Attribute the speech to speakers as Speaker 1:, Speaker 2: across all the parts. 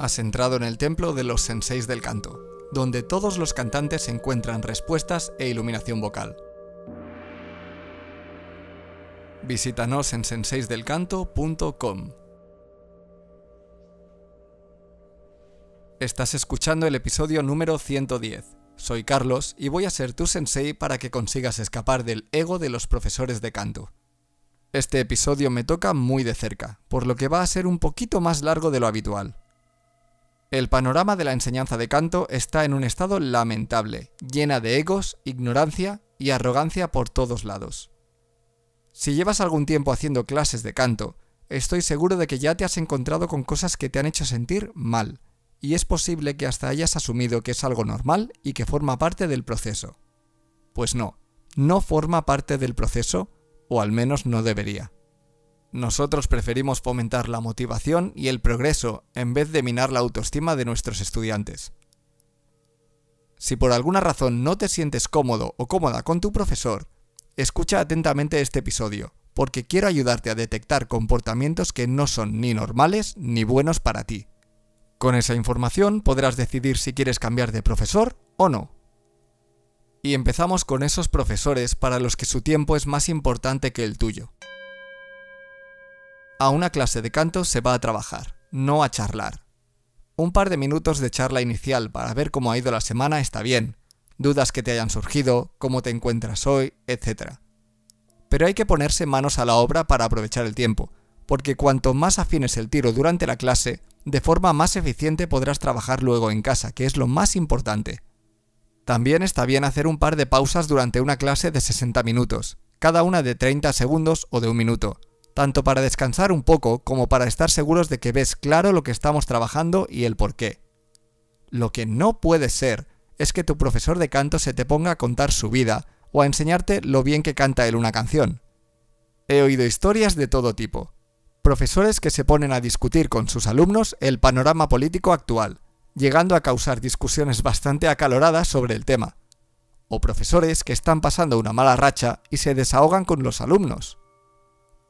Speaker 1: Has entrado en el templo de los senseis del canto, donde todos los cantantes encuentran respuestas e iluminación vocal. Visítanos en senseisdelcanto.com. Estás escuchando el episodio número 110. Soy Carlos y voy a ser tu sensei para que consigas escapar del ego de los profesores de canto. Este episodio me toca muy de cerca, por lo que va a ser un poquito más largo de lo habitual. El panorama de la enseñanza de canto está en un estado lamentable, llena de egos, ignorancia y arrogancia por todos lados. Si llevas algún tiempo haciendo clases de canto, estoy seguro de que ya te has encontrado con cosas que te han hecho sentir mal, y es posible que hasta hayas asumido que es algo normal y que forma parte del proceso. Pues no, no forma parte del proceso, o al menos no debería. Nosotros preferimos fomentar la motivación y el progreso en vez de minar la autoestima de nuestros estudiantes. Si por alguna razón no te sientes cómodo o cómoda con tu profesor, escucha atentamente este episodio, porque quiero ayudarte a detectar comportamientos que no son ni normales ni buenos para ti. Con esa información podrás decidir si quieres cambiar de profesor o no. Y empezamos con esos profesores para los que su tiempo es más importante que el tuyo. A una clase de canto se va a trabajar, no a charlar. Un par de minutos de charla inicial para ver cómo ha ido la semana está bien, dudas que te hayan surgido, cómo te encuentras hoy, etc. Pero hay que ponerse manos a la obra para aprovechar el tiempo, porque cuanto más afines el tiro durante la clase, de forma más eficiente podrás trabajar luego en casa, que es lo más importante. También está bien hacer un par de pausas durante una clase de 60 minutos, cada una de 30 segundos o de un minuto, tanto para descansar un poco como para estar seguros de que ves claro lo que estamos trabajando y el por qué. Lo que no puede ser es que tu profesor de canto se te ponga a contar su vida o a enseñarte lo bien que canta él una canción. He oído historias de todo tipo. Profesores que se ponen a discutir con sus alumnos el panorama político actual, llegando a causar discusiones bastante acaloradas sobre el tema. O profesores que están pasando una mala racha y se desahogan con los alumnos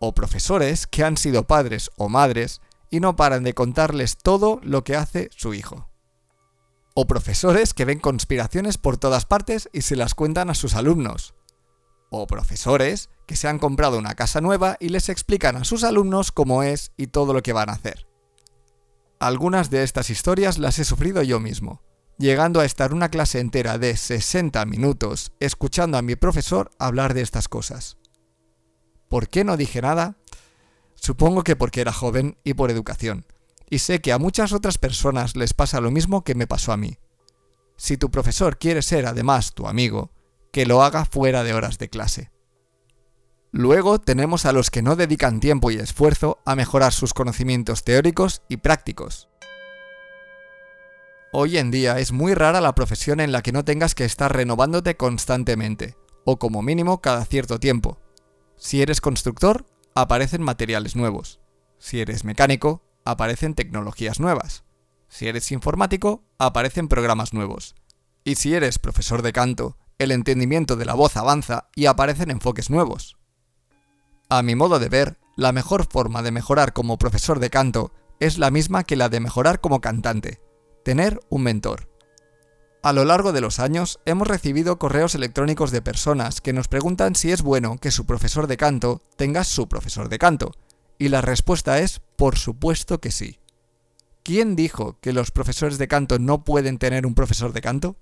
Speaker 1: o profesores que han sido padres o madres y no paran de contarles todo lo que hace su hijo. O profesores que ven conspiraciones por todas partes y se las cuentan a sus alumnos. O profesores que se han comprado una casa nueva y les explican a sus alumnos cómo es y todo lo que van a hacer. Algunas de estas historias las he sufrido yo mismo, llegando a estar una clase entera de 60 minutos escuchando a mi profesor hablar de estas cosas. ¿Por qué no dije nada? Supongo que porque era joven y por educación. Y sé que a muchas otras personas les pasa lo mismo que me pasó a mí. Si tu profesor quiere ser además tu amigo, que lo haga fuera de horas de clase. Luego tenemos a los que no dedican tiempo y esfuerzo a mejorar sus conocimientos teóricos y prácticos. Hoy en día es muy rara la profesión en la que no tengas que estar renovándote constantemente, o como mínimo cada cierto tiempo, si eres constructor, aparecen materiales nuevos. Si eres mecánico, aparecen tecnologías nuevas. Si eres informático, aparecen programas nuevos. Y si eres profesor de canto, el entendimiento de la voz avanza y aparecen enfoques nuevos. A mi modo de ver, la mejor forma de mejorar como profesor de canto es la misma que la de mejorar como cantante, tener un mentor. A lo largo de los años hemos recibido correos electrónicos de personas que nos preguntan si es bueno que su profesor de canto tenga su profesor de canto, y la respuesta es por supuesto que sí. ¿Quién dijo que los profesores de canto no pueden tener un profesor de canto?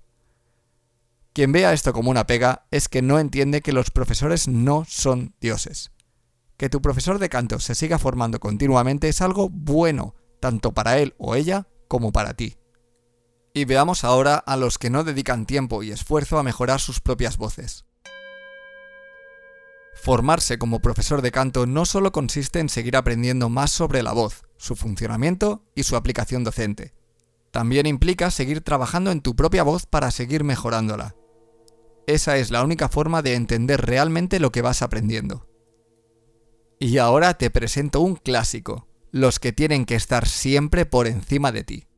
Speaker 1: Quien vea esto como una pega es que no entiende que los profesores no son dioses. Que tu profesor de canto se siga formando continuamente es algo bueno, tanto para él o ella como para ti. Y veamos ahora a los que no dedican tiempo y esfuerzo a mejorar sus propias voces. Formarse como profesor de canto no solo consiste en seguir aprendiendo más sobre la voz, su funcionamiento y su aplicación docente. También implica seguir trabajando en tu propia voz para seguir mejorándola. Esa es la única forma de entender realmente lo que vas aprendiendo. Y ahora te presento un clásico, los que tienen que estar siempre por encima de ti.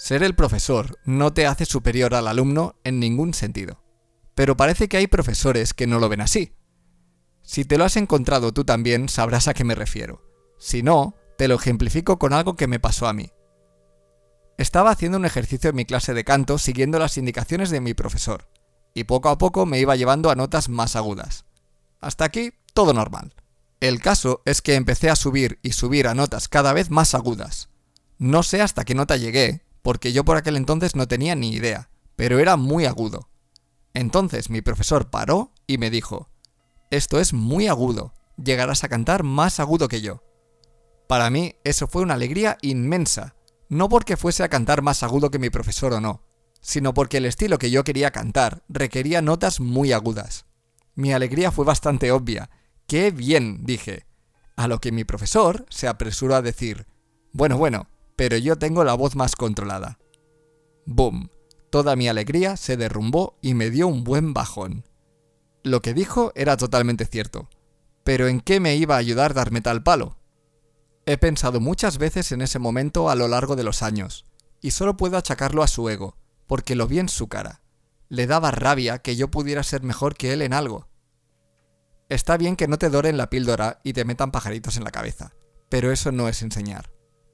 Speaker 1: Ser el profesor no te hace superior al alumno en ningún sentido. Pero parece que hay profesores que no lo ven así. Si te lo has encontrado tú también, sabrás a qué me refiero. Si no, Te lo ejemplifico con algo que me pasó a mí. Estaba haciendo un ejercicio en mi clase de canto siguiendo las indicaciones de mi profesor, y poco a poco me iba llevando a notas más agudas. Hasta aquí, todo normal. El caso es que empecé a subir y subir a notas cada vez más agudas. No sé hasta qué nota llegué, porque yo por aquel entonces no tenía ni idea, pero era muy agudo. Entonces mi profesor paró y me dijo, esto es muy agudo, llegarás a cantar más agudo que yo. Para mí eso fue una alegría inmensa, no porque fuese a cantar más agudo que mi profesor o no, sino porque el estilo que yo quería cantar requería notas muy agudas. Mi alegría fue bastante obvia. ¡Qué bien! dije. A lo que mi profesor se apresuró a decir, bueno, bueno, pero yo tengo la voz más controlada. ¡Boom! Toda mi alegría se derrumbó y me dio un buen bajón. Lo que dijo era totalmente cierto. Pero ¿en qué me iba a ayudar darme tal palo? He pensado muchas veces en ese momento a lo largo de los años, y solo puedo achacarlo a su ego, porque lo vi en su cara. Le daba rabia que yo pudiera ser mejor que él en algo. Está bien que no te doren la píldora y te metan pajaritos en la cabeza, pero eso no es enseñar,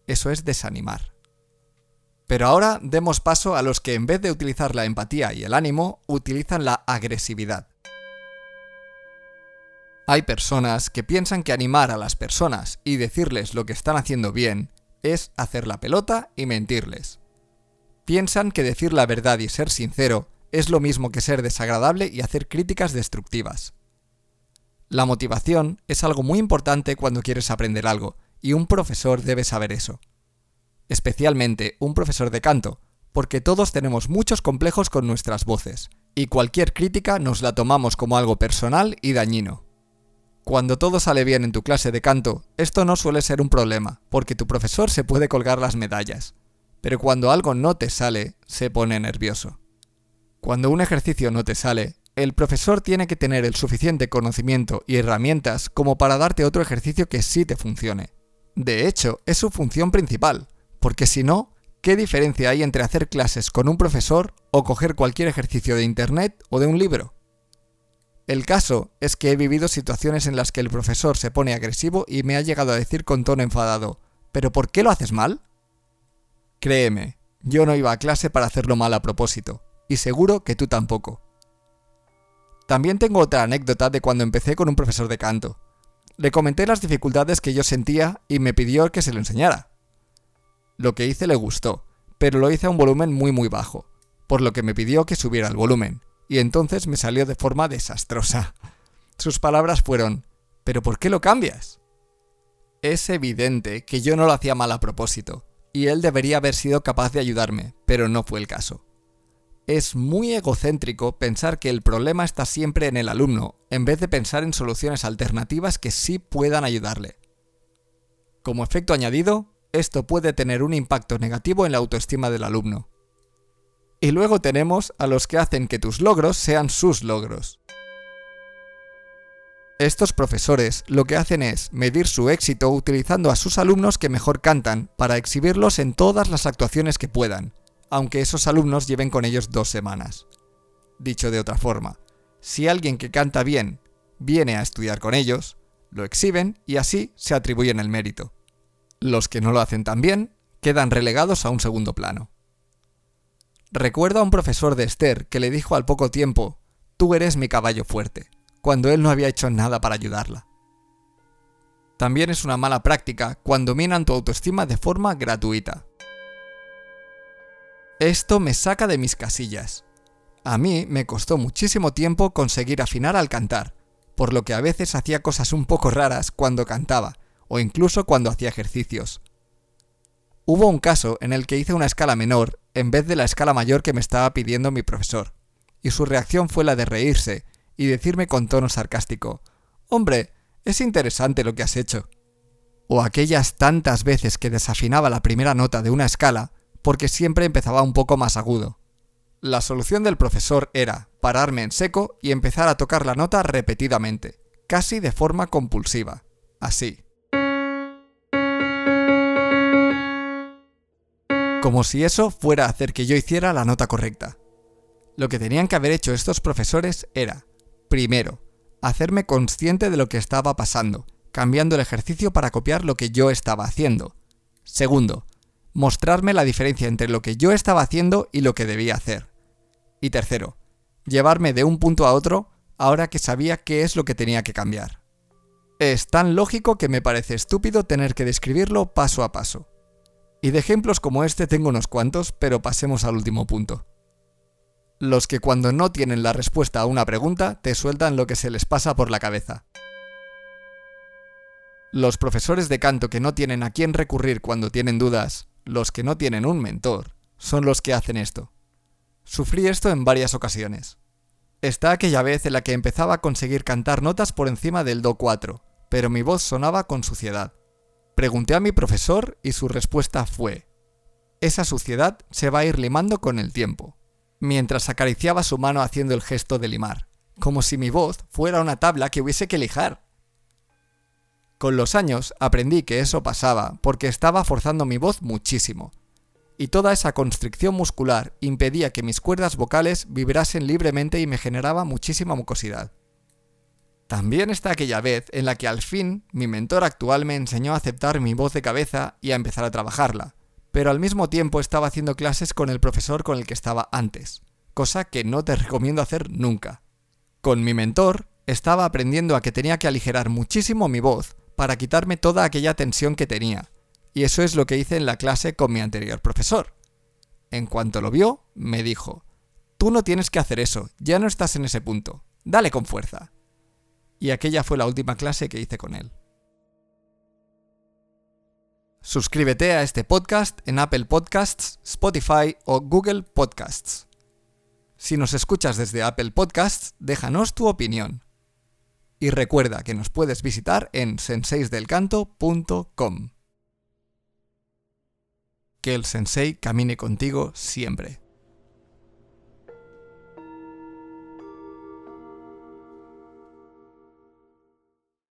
Speaker 1: eso es desanimar. Pero ahora demos paso a los que en vez de utilizar la empatía y el ánimo, utilizan la agresividad. Hay personas que piensan que animar a las personas y decirles lo que están haciendo bien es hacer la pelota y mentirles. Piensan que decir la verdad y ser sincero es lo mismo que ser desagradable y hacer críticas destructivas. La motivación es algo muy importante cuando quieres aprender algo, y un profesor debe saber eso. Especialmente un profesor de canto, porque todos tenemos muchos complejos con nuestras voces, y cualquier crítica nos la tomamos como algo personal y dañino. Cuando todo sale bien en tu clase de canto, esto no suele ser un problema, porque tu profesor se puede colgar las medallas. Pero cuando algo no te sale, se pone nervioso. Cuando un ejercicio no te sale, el profesor tiene que tener el suficiente conocimiento y herramientas como para darte otro ejercicio que sí te funcione. De hecho, es su función principal, porque si no, ¿qué diferencia hay entre hacer clases con un profesor o coger cualquier ejercicio de internet o de un libro? El caso es que he vivido situaciones en las que el profesor se pone agresivo y me ha llegado a decir con tono enfadado, ¿pero por qué lo haces mal? Créeme, yo no iba a clase para hacerlo mal a propósito, y seguro que tú tampoco. También tengo otra anécdota de cuando empecé con un profesor de canto. Le comenté las dificultades que yo sentía y me pidió que se lo enseñara. Lo que hice le gustó, pero lo hice a un volumen muy muy bajo, por lo que me pidió que subiera el volumen, y entonces me salió de forma desastrosa. Sus palabras fueron, ¿pero por qué lo cambias? Es evidente que yo no lo hacía mal a propósito, y él debería haber sido capaz de ayudarme, pero no fue el caso. Es muy egocéntrico pensar que el problema está siempre en el alumno, en vez de pensar en soluciones alternativas que sí puedan ayudarle. Como efecto añadido, esto puede tener un impacto negativo en la autoestima del alumno. Y luego tenemos a los que hacen que tus logros sean sus logros. Estos profesores lo que hacen es medir su éxito utilizando a sus alumnos que mejor cantan para exhibirlos en todas las actuaciones que puedan, aunque esos alumnos lleven con ellos dos semanas. Dicho de otra forma, si alguien que canta bien viene a estudiar con ellos, lo exhiben y así se atribuyen el mérito. Los que no lo hacen tan bien quedan relegados a un segundo plano. Recuerdo a un profesor de Esther que le dijo al poco tiempo, tú eres mi caballo fuerte, cuando él no había hecho nada para ayudarla. También es una mala práctica cuando minan tu autoestima de forma gratuita. Esto me saca de mis casillas. A mí me costó muchísimo tiempo conseguir afinar al cantar, por lo que a veces hacía cosas un poco raras cuando cantaba, o incluso cuando hacía ejercicios. Hubo un caso en el que hice una escala menor en vez de la escala mayor que me estaba pidiendo mi profesor, y su reacción fue la de reírse y decirme con tono sarcástico, Hombre, es interesante lo que has hecho. O aquellas tantas veces que desafinaba la primera nota de una escala porque siempre empezaba un poco más agudo. La solución del profesor era pararme en seco y empezar a tocar la nota repetidamente, casi de forma compulsiva, así. como si eso fuera a hacer que yo hiciera la nota correcta. Lo que tenían que haber hecho estos profesores era, primero, hacerme consciente de lo que estaba pasando, cambiando el ejercicio para copiar lo que yo estaba haciendo. Segundo, mostrarme la diferencia entre lo que yo estaba haciendo y lo que debía hacer. Y tercero, llevarme de un punto a otro ahora que sabía qué es lo que tenía que cambiar. Es tan lógico que me parece estúpido tener que describirlo paso a paso. Y de ejemplos como este tengo unos cuantos, pero pasemos al último punto. Los que cuando no tienen la respuesta a una pregunta te sueltan lo que se les pasa por la cabeza. Los profesores de canto que no tienen a quién recurrir cuando tienen dudas, los que no tienen un mentor, son los que hacen esto. Sufrí esto en varias ocasiones. Está aquella vez en la que empezaba a conseguir cantar notas por encima del Do 4, pero mi voz sonaba con suciedad. Pregunté a mi profesor y su respuesta fue, esa suciedad se va a ir limando con el tiempo, mientras acariciaba su mano haciendo el gesto de limar, como si mi voz fuera una tabla que hubiese que lijar. Con los años aprendí que eso pasaba porque estaba forzando mi voz muchísimo, y toda esa constricción muscular impedía que mis cuerdas vocales vibrasen libremente y me generaba muchísima mucosidad. También está aquella vez en la que al fin mi mentor actual me enseñó a aceptar mi voz de cabeza y a empezar a trabajarla, pero al mismo tiempo estaba haciendo clases con el profesor con el que estaba antes, cosa que no te recomiendo hacer nunca. Con mi mentor estaba aprendiendo a que tenía que aligerar muchísimo mi voz para quitarme toda aquella tensión que tenía, y eso es lo que hice en la clase con mi anterior profesor. En cuanto lo vio, me dijo, Tú no tienes que hacer eso, ya no estás en ese punto, dale con fuerza y aquella fue la última clase que hice con él. Suscríbete a este podcast en Apple Podcasts, Spotify o Google Podcasts. Si nos escuchas desde Apple Podcasts, déjanos tu opinión. Y recuerda que nos puedes visitar en senseisdelcanto.com. Que el sensei camine contigo siempre.